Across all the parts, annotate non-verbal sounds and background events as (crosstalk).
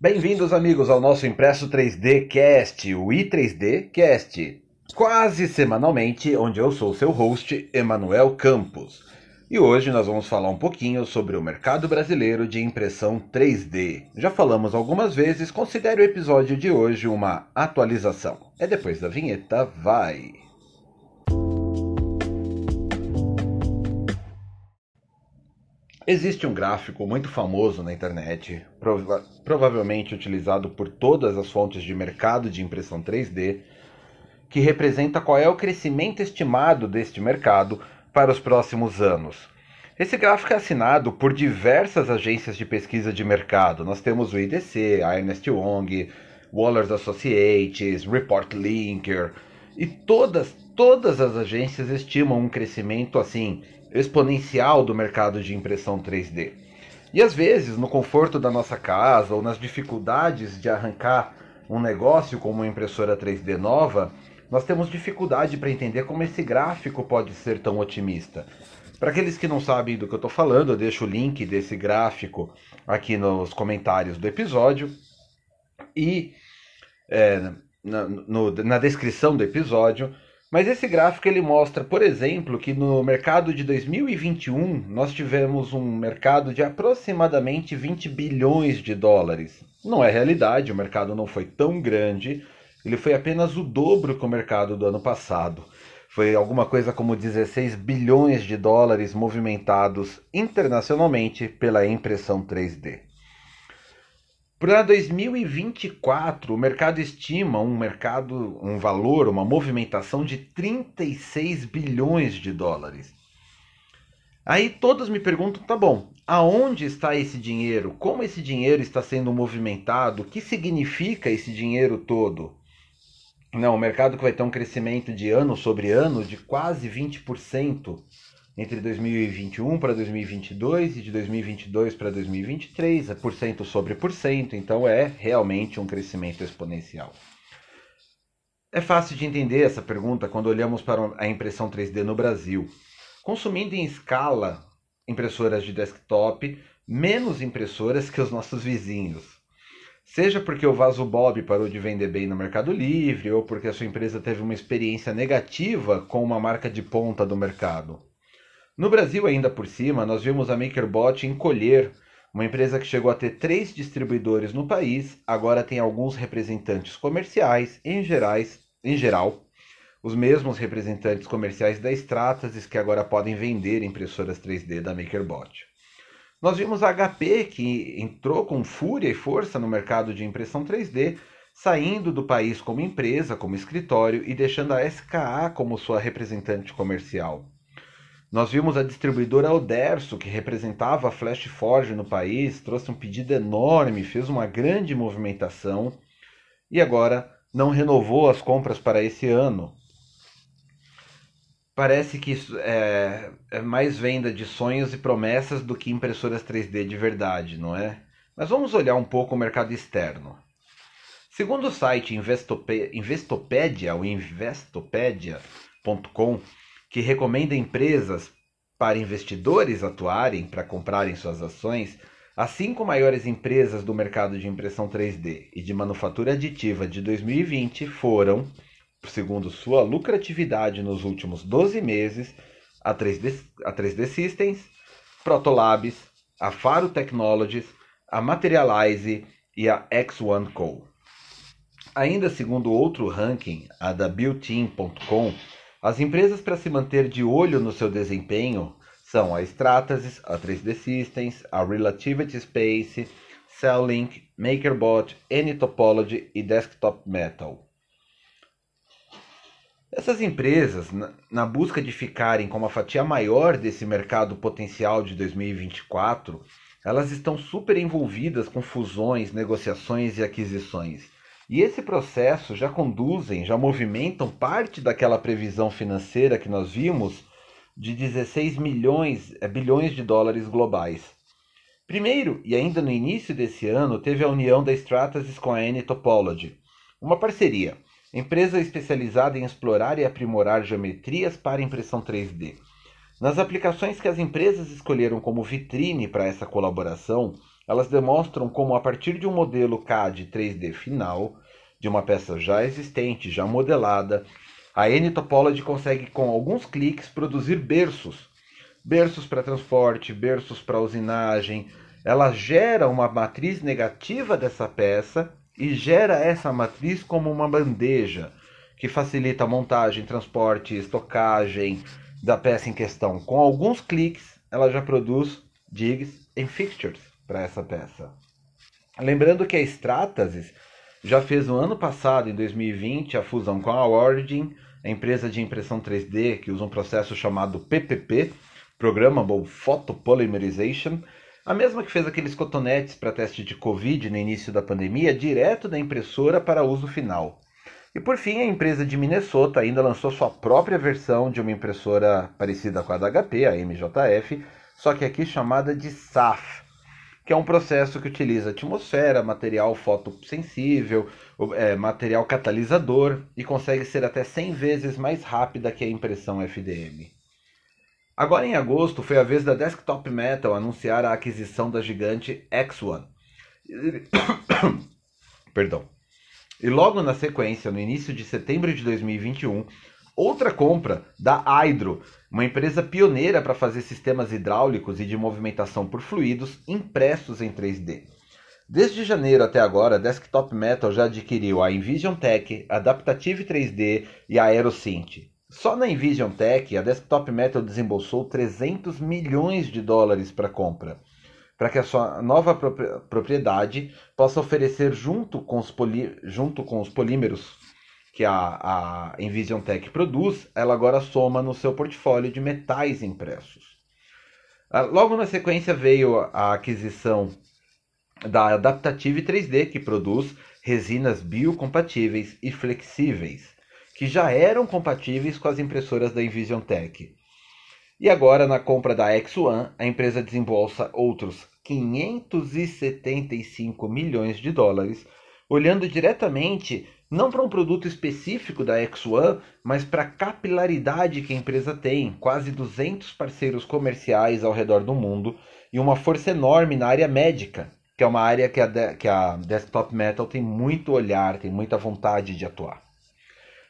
Bem-vindos, amigos, ao nosso Impresso 3D Cast, o i3D Cast, quase semanalmente, onde eu sou seu host, Emanuel Campos. E hoje nós vamos falar um pouquinho sobre o mercado brasileiro de impressão 3D. Já falamos algumas vezes, considere o episódio de hoje uma atualização. É depois da vinheta, vai! Existe um gráfico muito famoso na internet, prova provavelmente utilizado por todas as fontes de mercado de impressão 3D, que representa qual é o crescimento estimado deste mercado para os próximos anos. Esse gráfico é assinado por diversas agências de pesquisa de mercado. Nós temos o IDC, a Ernest Young, Waller's Associates, Report Linker, e todas, todas as agências estimam um crescimento assim exponencial do mercado de impressão 3D. E às vezes, no conforto da nossa casa ou nas dificuldades de arrancar um negócio como uma impressora 3D nova, nós temos dificuldade para entender como esse gráfico pode ser tão otimista. Para aqueles que não sabem do que eu estou falando, eu deixo o link desse gráfico aqui nos comentários do episódio e é, na, no, na descrição do episódio. Mas esse gráfico ele mostra, por exemplo, que no mercado de 2021 nós tivemos um mercado de aproximadamente 20 bilhões de dólares. Não é realidade, o mercado não foi tão grande, ele foi apenas o dobro que o mercado do ano passado. Foi alguma coisa como 16 bilhões de dólares movimentados internacionalmente pela impressão 3D. Para 2024, o mercado estima um mercado, um valor, uma movimentação de 36 bilhões de dólares. Aí todos me perguntam, tá bom, aonde está esse dinheiro? Como esse dinheiro está sendo movimentado? O que significa esse dinheiro todo? Não, o mercado que vai ter um crescimento de ano sobre ano de quase 20% entre 2021 para 2022 e de 2022 para 2023, é por cento sobre por cento, então é realmente um crescimento exponencial. É fácil de entender essa pergunta quando olhamos para a impressão 3D no Brasil. Consumindo em escala impressoras de desktop, menos impressoras que os nossos vizinhos. Seja porque o Vaso Bob parou de vender bem no Mercado Livre ou porque a sua empresa teve uma experiência negativa com uma marca de ponta do mercado. No Brasil, ainda por cima, nós vimos a MakerBot encolher, uma empresa que chegou a ter três distribuidores no país, agora tem alguns representantes comerciais, em, gerais, em geral, os mesmos representantes comerciais da Stratasys que agora podem vender impressoras 3D da MakerBot. Nós vimos a HP que entrou com fúria e força no mercado de impressão 3D, saindo do país como empresa, como escritório e deixando a SKA como sua representante comercial. Nós vimos a distribuidora Alderso, que representava a Flash Forge no país, trouxe um pedido enorme, fez uma grande movimentação e agora não renovou as compras para esse ano. Parece que isso é, é mais venda de sonhos e promessas do que impressoras 3D de verdade, não é? Mas vamos olhar um pouco o mercado externo. Segundo o site Investopedia, ou investopedia.com, que recomenda empresas para investidores atuarem para comprarem suas ações, as cinco maiores empresas do mercado de impressão 3D e de manufatura aditiva de 2020 foram, segundo sua lucratividade nos últimos 12 meses, a 3D, a 3D Systems, Protolabs, a Faro Technologies, a Materialize e a X1 Co. Ainda segundo outro ranking, a da Builtin.com, as empresas para se manter de olho no seu desempenho são a Stratasys, a 3D Systems, a Relativity Space, Cellink, MakerBot, Anytopology e Desktop Metal. Essas empresas, na busca de ficarem com uma fatia maior desse mercado potencial de 2024, elas estão super envolvidas com fusões, negociações e aquisições. E esse processo já conduzem, já movimentam parte daquela previsão financeira que nós vimos de 16 milhões, é, bilhões de dólares globais. Primeiro, e ainda no início desse ano, teve a união da Stratasys com a N Topology, uma parceria, empresa especializada em explorar e aprimorar geometrias para impressão 3D. Nas aplicações que as empresas escolheram como vitrine para essa colaboração, elas demonstram como, a partir de um modelo CAD 3D final, de uma peça já existente, já modelada, a N-Topology consegue, com alguns cliques, produzir berços. Berços para transporte, berços para usinagem. Ela gera uma matriz negativa dessa peça e gera essa matriz como uma bandeja que facilita a montagem, transporte, estocagem da peça em questão. Com alguns cliques, ela já produz jigs e fixtures para essa peça. Lembrando que a Stratasys já fez no ano passado, em 2020, a fusão com a Origin, a empresa de impressão 3D que usa um processo chamado PPP, Programmable Photopolymerization, a mesma que fez aqueles cotonetes para teste de Covid no início da pandemia, direto da impressora para uso final. E por fim, a empresa de Minnesota ainda lançou sua própria versão de uma impressora parecida com a da HP, a MJF, só que aqui chamada de SAF, que é um processo que utiliza atmosfera, material fotossensível, é, material catalisador e consegue ser até 100 vezes mais rápida que a impressão FDM. Agora em agosto foi a vez da Desktop Metal anunciar a aquisição da gigante X1. (coughs) Perdão. E logo na sequência, no início de setembro de 2021, outra compra da Hydro, uma empresa pioneira para fazer sistemas hidráulicos e de movimentação por fluidos impressos em 3D. Desde janeiro até agora, a Desktop Metal já adquiriu a Envision Tech, Adaptative 3D e a Aerosynth. Só na Envision Tech, a Desktop Metal desembolsou 300 milhões de dólares para compra, para que a sua nova propriedade possa oferecer junto com os, junto com os polímeros que a, a Envision Tech produz, ela agora soma no seu portfólio de metais impressos. Ah, logo na sequência veio a aquisição da Adaptative 3D, que produz resinas biocompatíveis e flexíveis que já eram compatíveis com as impressoras da Envision Tech. E agora, na compra da X1, a empresa desembolsa outros 575 milhões de dólares, olhando diretamente não para um produto específico da X1, mas para a capilaridade que a empresa tem, quase 200 parceiros comerciais ao redor do mundo e uma força enorme na área médica, que é uma área que a, que a Desktop Metal tem muito olhar, tem muita vontade de atuar.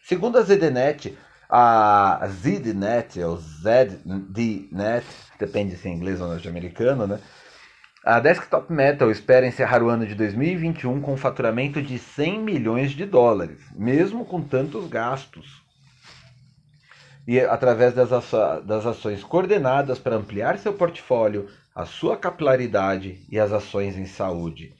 Segundo a ZDNet, a ZDNet, ou ZDNet, depende se é inglês ou norte-americano, né? A Desktop Metal espera encerrar o ano de 2021 com um faturamento de 100 milhões de dólares, mesmo com tantos gastos. E através das, das ações coordenadas para ampliar seu portfólio, a sua capilaridade e as ações em saúde.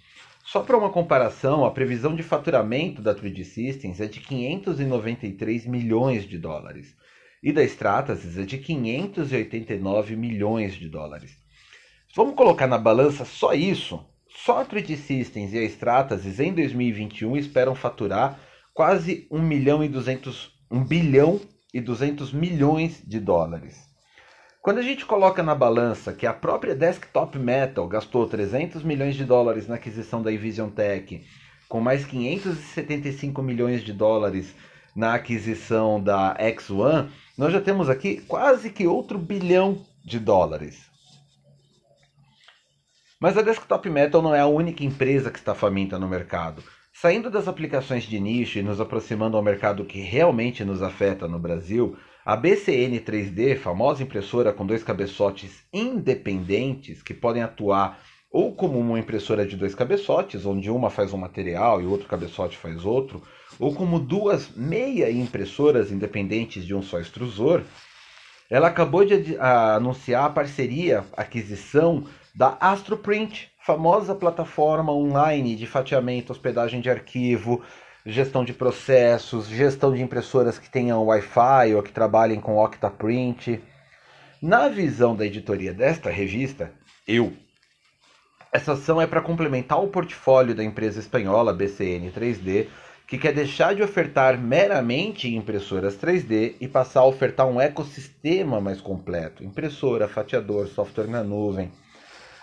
Só para uma comparação, a previsão de faturamento da 3D Systems é de 593 milhões de dólares e da Stratasys é de 589 milhões de dólares. Vamos colocar na balança só isso. Só a 3D Systems e a Stratasys em 2021 esperam faturar quase 1 milhão e 200, 1 bilhão e 200 milhões de dólares. Quando a gente coloca na balança que a própria Desktop Metal gastou 300 milhões de dólares na aquisição da Evision Tech, com mais 575 milhões de dólares na aquisição da X1, nós já temos aqui quase que outro bilhão de dólares. Mas a Desktop Metal não é a única empresa que está faminta no mercado. Saindo das aplicações de nicho e nos aproximando ao mercado que realmente nos afeta no Brasil, a BCN 3D, famosa impressora com dois cabeçotes independentes que podem atuar ou como uma impressora de dois cabeçotes, onde uma faz um material e o outro cabeçote faz outro, ou como duas meia impressoras independentes de um só extrusor, ela acabou de anunciar a parceria, aquisição da AstroPrint, famosa plataforma online de fatiamento, hospedagem de arquivo, gestão de processos, gestão de impressoras que tenham Wi-Fi ou que trabalhem com Octaprint. Na visão da editoria desta revista, eu, essa ação é para complementar o portfólio da empresa espanhola BCN 3D, que quer deixar de ofertar meramente impressoras 3D e passar a ofertar um ecossistema mais completo: impressora, fatiador, software na nuvem.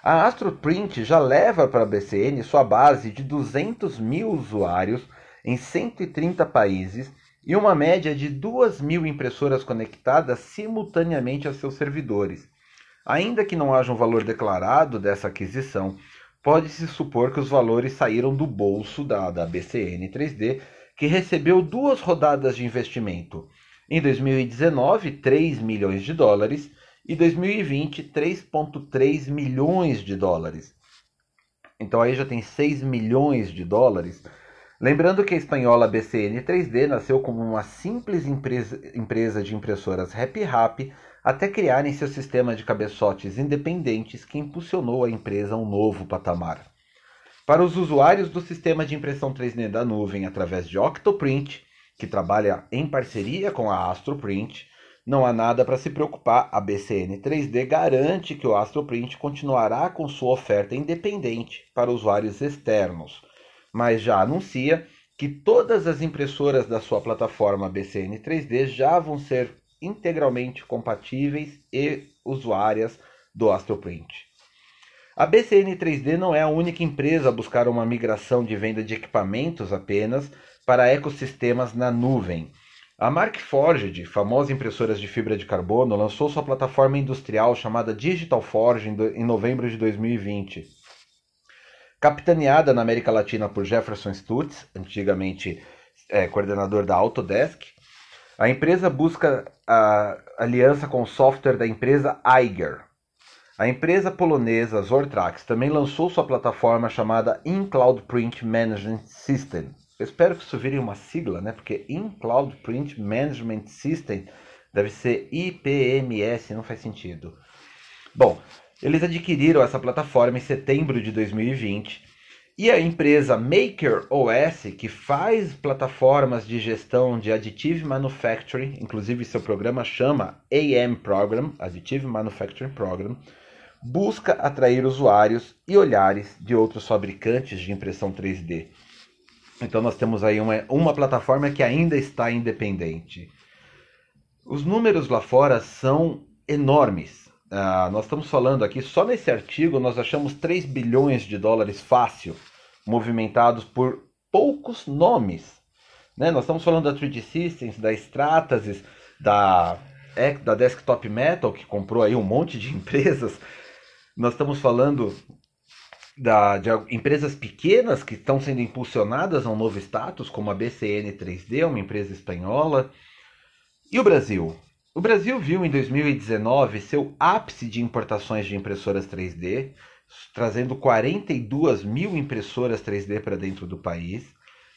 A AstroPrint já leva para a BCN sua base de 200 mil usuários em 130 países e uma média de 2 mil impressoras conectadas simultaneamente a seus servidores. Ainda que não haja um valor declarado dessa aquisição, pode-se supor que os valores saíram do bolso da, da BCN 3D, que recebeu duas rodadas de investimento. Em 2019, 3 milhões de dólares e 2020, 3,3 milhões de dólares. Então aí já tem 6 milhões de dólares. Lembrando que a espanhola BCN 3D nasceu como uma simples empresa, empresa de impressoras Happy Happy até criarem seu sistema de cabeçotes independentes que impulsionou a empresa a um novo patamar. Para os usuários do sistema de impressão 3D da nuvem através de Octoprint, que trabalha em parceria com a Astroprint, não há nada para se preocupar. A BCN 3D garante que o Astroprint continuará com sua oferta independente para usuários externos, mas já anuncia que todas as impressoras da sua plataforma BCN 3D já vão ser integralmente compatíveis e usuárias do Astroprint. A BCN 3D não é a única empresa a buscar uma migração de venda de equipamentos apenas para ecossistemas na nuvem. A Markforged, famosa impressora de fibra de carbono, lançou sua plataforma industrial chamada Digital Forge em novembro de 2020. Capitaneada na América Latina por Jefferson Stutz, antigamente é, coordenador da Autodesk, a empresa busca a aliança com o software da empresa Eiger. A empresa polonesa Zortrax também lançou sua plataforma chamada InCloud Print Management System. Eu espero que isso vire uma sigla, né? Porque InCloud Print Management System deve ser IPMS, não faz sentido. Bom, eles adquiriram essa plataforma em setembro de 2020 e a empresa Maker OS, que faz plataformas de gestão de Additive Manufacturing, inclusive seu programa chama AM Program, Additive Manufacturing Program, busca atrair usuários e olhares de outros fabricantes de impressão 3D. Então nós temos aí uma, uma plataforma que ainda está independente. Os números lá fora são enormes. Ah, nós estamos falando aqui, só nesse artigo nós achamos 3 bilhões de dólares fácil, movimentados por poucos nomes. Né? Nós estamos falando da 3D Systems, da Stratasys, da, da Desktop Metal, que comprou aí um monte de (laughs) empresas. Nós estamos falando da, de empresas pequenas que estão sendo impulsionadas a um novo status, como a BCN 3D, uma empresa espanhola. E o Brasil? O Brasil viu em 2019 seu ápice de importações de impressoras 3D, trazendo 42 mil impressoras 3D para dentro do país.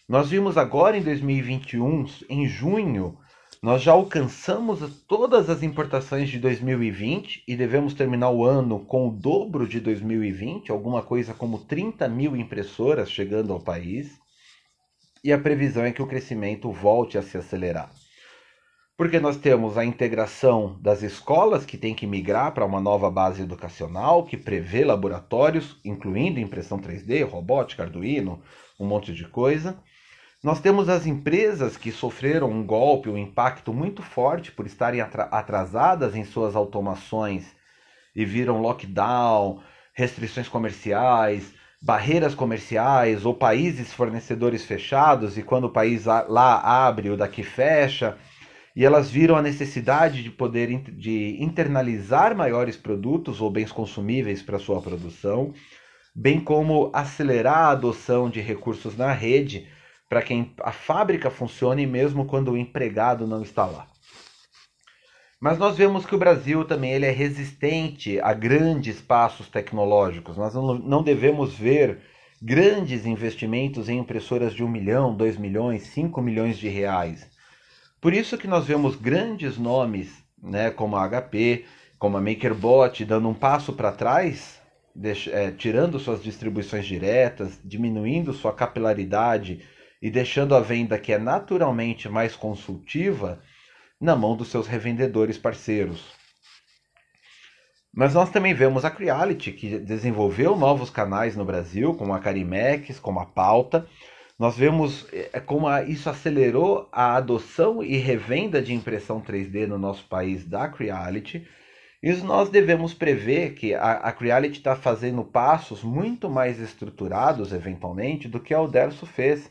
Nós vimos agora em 2021, em junho, nós já alcançamos todas as importações de 2020 e devemos terminar o ano com o dobro de 2020, alguma coisa como 30 mil impressoras chegando ao país. E a previsão é que o crescimento volte a se acelerar porque nós temos a integração das escolas que têm que migrar para uma nova base educacional que prevê laboratórios, incluindo impressão 3D, robótica, Arduino, um monte de coisa. Nós temos as empresas que sofreram um golpe, um impacto muito forte por estarem atrasadas em suas automações e viram lockdown, restrições comerciais, barreiras comerciais ou países fornecedores fechados e quando o país lá abre, o daqui fecha e elas viram a necessidade de poder de internalizar maiores produtos ou bens consumíveis para sua produção, bem como acelerar a adoção de recursos na rede para que a fábrica funcione mesmo quando o empregado não está lá. Mas nós vemos que o Brasil também ele é resistente a grandes passos tecnológicos. Nós não devemos ver grandes investimentos em impressoras de 1 milhão, 2 milhões, 5 milhões de reais. Por isso que nós vemos grandes nomes, né, como a HP, como a MakerBot, dando um passo para trás, é, tirando suas distribuições diretas, diminuindo sua capilaridade e deixando a venda que é naturalmente mais consultiva na mão dos seus revendedores parceiros. Mas nós também vemos a Creality, que desenvolveu novos canais no Brasil, como a Carimex, como a Pauta, nós vemos é, como isso acelerou a adoção e revenda de impressão 3D no nosso país da Creality. E nós devemos prever que a, a Creality está fazendo passos muito mais estruturados, eventualmente, do que a Uderso fez.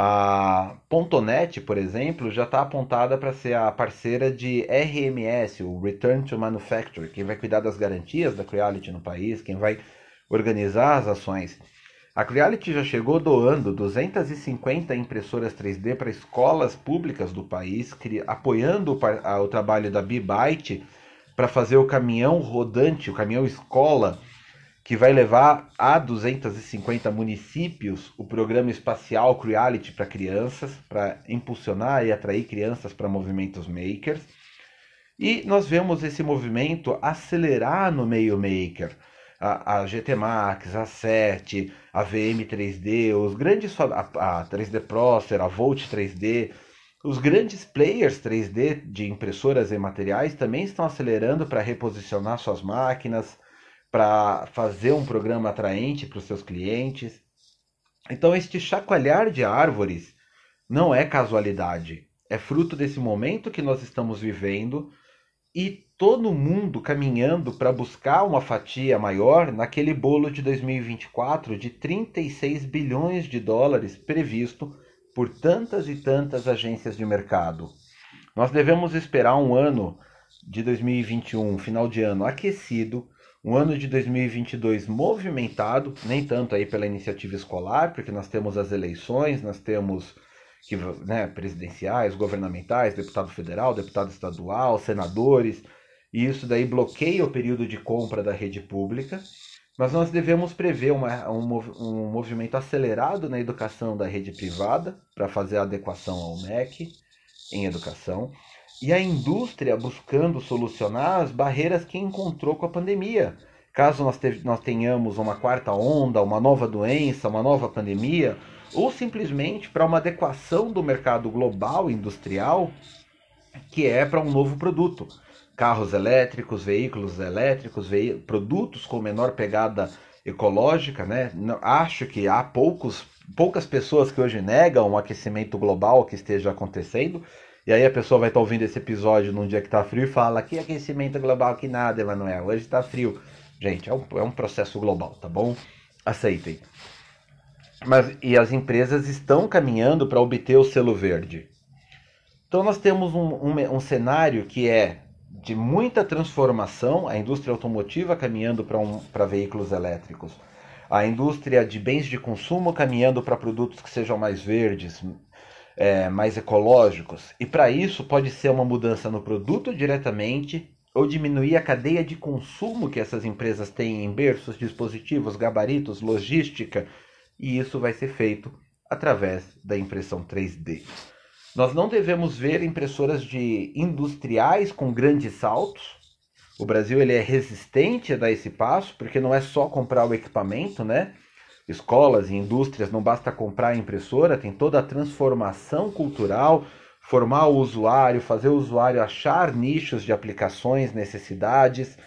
A Pontonet, por exemplo, já está apontada para ser a parceira de RMS, o Return to Manufacture, quem vai cuidar das garantias da Creality no país, quem vai organizar as ações. A Creality já chegou doando 250 impressoras 3D para escolas públicas do país, apoiando o, o trabalho da Bbyte para fazer o caminhão rodante, o caminhão escola, que vai levar a 250 municípios o programa espacial Creality para crianças, para impulsionar e atrair crianças para movimentos makers. E nós vemos esse movimento acelerar no meio maker a, a GT Max, a 7, a VM 3D, os grandes a, a 3D Procer, a Volt 3D, os grandes players 3D de impressoras e materiais também estão acelerando para reposicionar suas máquinas, para fazer um programa atraente para os seus clientes. Então, este chacoalhar de árvores não é casualidade, é fruto desse momento que nós estamos vivendo e todo mundo caminhando para buscar uma fatia maior naquele bolo de 2024 de 36 bilhões de dólares previsto por tantas e tantas agências de mercado. Nós devemos esperar um ano de 2021, final de ano aquecido, um ano de 2022 movimentado, nem tanto aí pela iniciativa escolar, porque nós temos as eleições, nós temos que, né, presidenciais, governamentais, deputado federal, deputado estadual, senadores, e isso daí bloqueia o período de compra da rede pública, mas nós devemos prever uma, um, um movimento acelerado na educação da rede privada para fazer a adequação ao MEC em educação e a indústria buscando solucionar as barreiras que encontrou com a pandemia. Caso nós, te, nós tenhamos uma quarta onda, uma nova doença, uma nova pandemia, ou simplesmente para uma adequação do mercado global industrial que é para um novo produto carros elétricos, veículos elétricos, ve produtos com menor pegada ecológica, né? Acho que há poucos, poucas pessoas que hoje negam o aquecimento global que esteja acontecendo. E aí a pessoa vai estar ouvindo esse episódio num dia que está frio e fala que aquecimento global que nada, Emanuel. Hoje está frio. Gente, é um, é um processo global, tá bom? Aceitem. Mas, e as empresas estão caminhando para obter o selo verde. Então nós temos um, um, um cenário que é de muita transformação, a indústria automotiva caminhando para um, veículos elétricos, a indústria de bens de consumo caminhando para produtos que sejam mais verdes, é, mais ecológicos. E para isso pode ser uma mudança no produto diretamente ou diminuir a cadeia de consumo que essas empresas têm em berços, dispositivos, gabaritos, logística, e isso vai ser feito através da impressão 3D. Nós não devemos ver impressoras de industriais com grandes saltos. O Brasil ele é resistente a dar esse passo, porque não é só comprar o equipamento, né? Escolas e indústrias não basta comprar a impressora, tem toda a transformação cultural, formar o usuário, fazer o usuário achar nichos de aplicações, necessidades,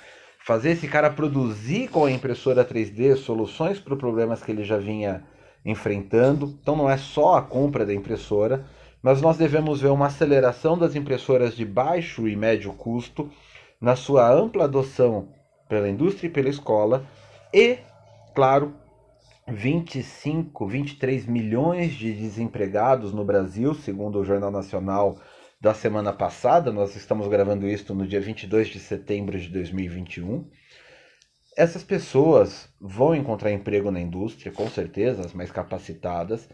fazer esse cara produzir com a impressora 3D soluções para problemas que ele já vinha enfrentando. Então não é só a compra da impressora, mas nós devemos ver uma aceleração das impressoras de baixo e médio custo na sua ampla adoção pela indústria e pela escola e, claro, 25, 23 milhões de desempregados no Brasil, segundo o Jornal Nacional da semana passada. Nós estamos gravando isso no dia 22 de setembro de 2021. Essas pessoas vão encontrar emprego na indústria, com certeza, as mais capacitadas,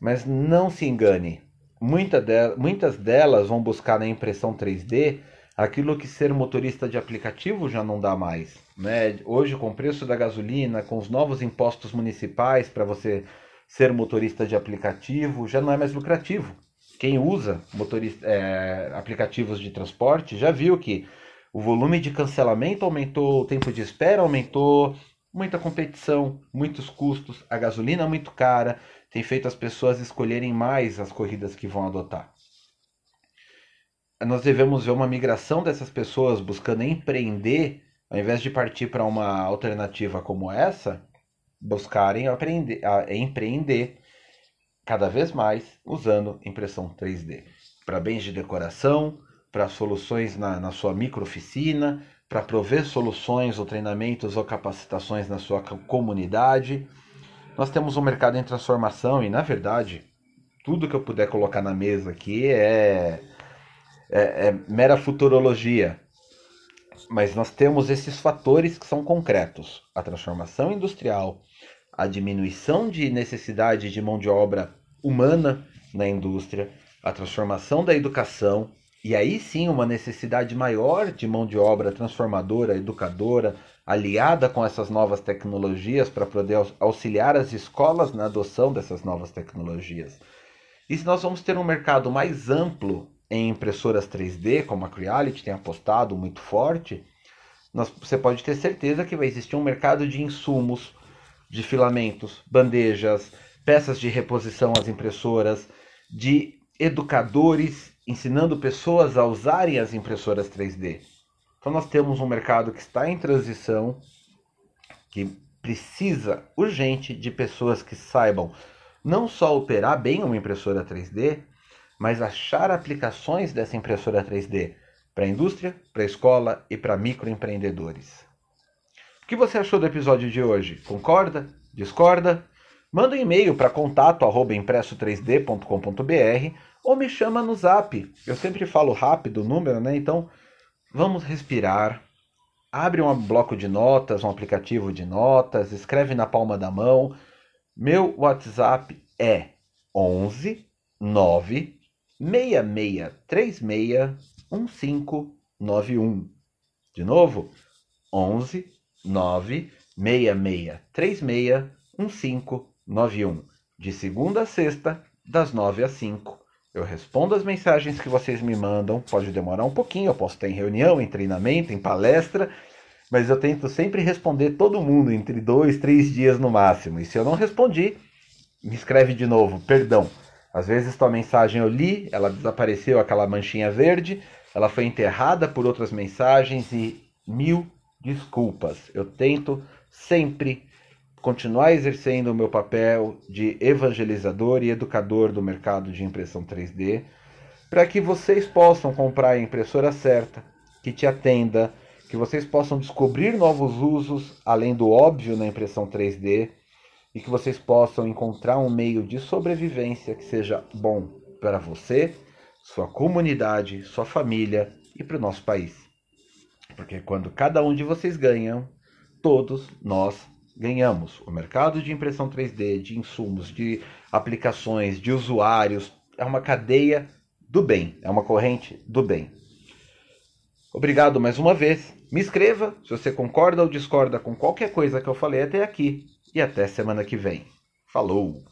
mas não se engane, Muita de, muitas delas vão buscar na impressão 3D aquilo que ser motorista de aplicativo já não dá mais. Né? Hoje, com o preço da gasolina, com os novos impostos municipais para você ser motorista de aplicativo, já não é mais lucrativo. Quem usa motorista, é, aplicativos de transporte já viu que o volume de cancelamento aumentou, o tempo de espera aumentou, muita competição, muitos custos, a gasolina é muito cara, tem feito as pessoas escolherem mais as corridas que vão adotar. Nós devemos ver uma migração dessas pessoas buscando empreender, ao invés de partir para uma alternativa como essa, buscarem aprender, empreender cada vez mais usando impressão 3D para bens de decoração, para soluções na, na sua microoficina, para prover soluções ou treinamentos ou capacitações na sua comunidade. Nós temos um mercado em transformação e, na verdade, tudo que eu puder colocar na mesa aqui é, é, é mera futurologia. Mas nós temos esses fatores que são concretos: a transformação industrial, a diminuição de necessidade de mão de obra humana na indústria, a transformação da educação, e aí sim uma necessidade maior de mão de obra transformadora, educadora, aliada com essas novas tecnologias para poder auxiliar as escolas na adoção dessas novas tecnologias. E se nós vamos ter um mercado mais amplo em impressoras 3D, como a Creality tem apostado muito forte, nós, você pode ter certeza que vai existir um mercado de insumos, de filamentos, bandejas, peças de reposição às impressoras, de educadores ensinando pessoas a usarem as impressoras 3D. Então nós temos um mercado que está em transição, que precisa urgente de pessoas que saibam não só operar bem uma impressora 3D, mas achar aplicações dessa impressora 3D para a indústria, para a escola e para microempreendedores. O que você achou do episódio de hoje? Concorda? Discorda? Manda um e-mail para contato@impresso3d.com.br ou me chama no Zap. Eu sempre falo rápido o número, né? Então, vamos respirar. Abre um bloco de notas, um aplicativo de notas, escreve na palma da mão. Meu WhatsApp é 11 9 6636 1591. De novo, 11 9 6636 1591. De segunda a sexta, das 9 às 5. Eu respondo as mensagens que vocês me mandam. Pode demorar um pouquinho, eu posso estar em reunião, em treinamento, em palestra, mas eu tento sempre responder todo mundo entre dois, três dias no máximo. E se eu não respondi, me escreve de novo, perdão. Às vezes tua mensagem eu li, ela desapareceu, aquela manchinha verde, ela foi enterrada por outras mensagens e mil desculpas. Eu tento sempre continuar exercendo o meu papel de evangelizador e educador do mercado de impressão 3D, para que vocês possam comprar a impressora certa, que te atenda, que vocês possam descobrir novos usos além do óbvio na impressão 3D e que vocês possam encontrar um meio de sobrevivência que seja bom para você, sua comunidade, sua família e para o nosso país. Porque quando cada um de vocês ganham, todos nós ganhamos. O mercado de impressão 3D, de insumos, de aplicações, de usuários, é uma cadeia do bem, é uma corrente do bem. Obrigado mais uma vez. Me escreva se você concorda ou discorda com qualquer coisa que eu falei até aqui. E até semana que vem. Falou!